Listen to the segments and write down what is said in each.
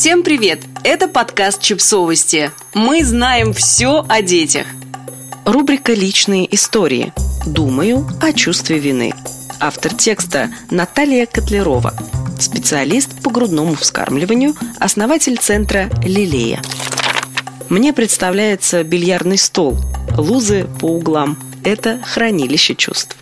Всем привет! Это подкаст «Чипсовости». Мы знаем все о детях. Рубрика «Личные истории». Думаю о чувстве вины. Автор текста Наталья Котлерова. Специалист по грудному вскармливанию, основатель центра «Лилея». Мне представляется бильярдный стол, лузы по углам. Это хранилище чувств.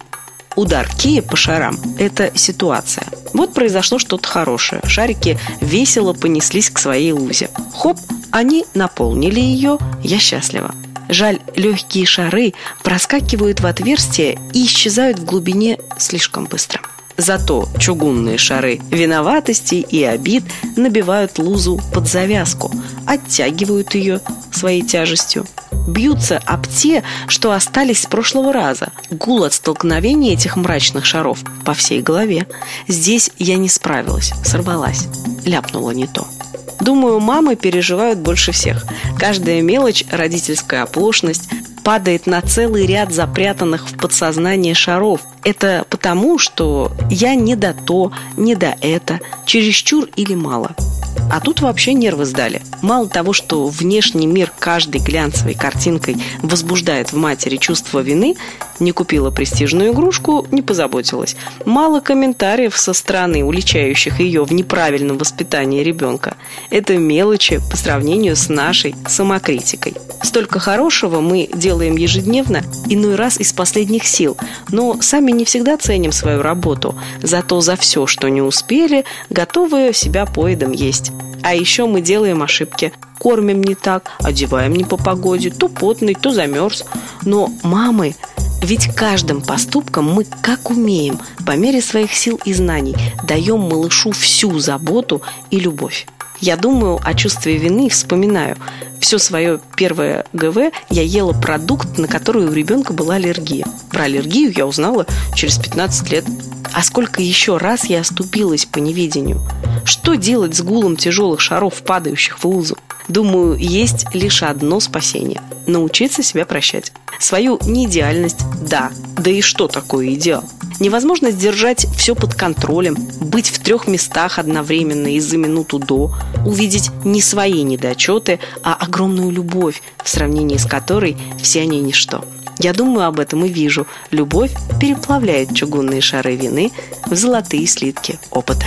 Удар кия по шарам – это ситуация. Вот произошло что-то хорошее. Шарики весело понеслись к своей лузе. Хоп, они наполнили ее, я счастлива. Жаль, легкие шары проскакивают в отверстие и исчезают в глубине слишком быстро. Зато чугунные шары виноватости и обид набивают лузу под завязку, оттягивают ее своей тяжестью бьются об те, что остались с прошлого раза. Гул от столкновения этих мрачных шаров по всей голове. Здесь я не справилась, сорвалась, ляпнула не то. Думаю, мамы переживают больше всех. Каждая мелочь, родительская оплошность, падает на целый ряд запрятанных в подсознании шаров. Это потому, что я не до то, не до это, чересчур или мало. А тут вообще нервы сдали. Мало того, что внешний мир каждой глянцевой картинкой возбуждает в матери чувство вины, не купила престижную игрушку, не позаботилась. Мало комментариев со стороны, уличающих ее в неправильном воспитании ребенка. Это мелочи по сравнению с нашей самокритикой. Столько хорошего мы делаем ежедневно, иной раз из последних сил, но сами не всегда ценим свою работу, зато за все, что не успели, готовы себя поедом есть. А еще мы делаем ошибки. Кормим не так, одеваем не по погоде, то потный, то замерз. Но мамы ведь каждым поступком мы, как умеем, по мере своих сил и знаний, даем малышу всю заботу и любовь. Я думаю о чувстве вины и вспоминаю. Все свое первое ГВ я ела продукт, на который у ребенка была аллергия. Про аллергию я узнала через 15 лет. А сколько еще раз я оступилась по неведению? Что делать с гулом тяжелых шаров, падающих в лузу? Думаю, есть лишь одно спасение – научиться себя прощать. Свою неидеальность – да. Да и что такое идеал? Невозможно сдержать все под контролем, быть в трех местах одновременно и за минуту до, увидеть не свои недочеты, а огромную любовь, в сравнении с которой все они ничто. Я думаю об этом и вижу. Любовь переплавляет чугунные шары вины в золотые слитки опыта.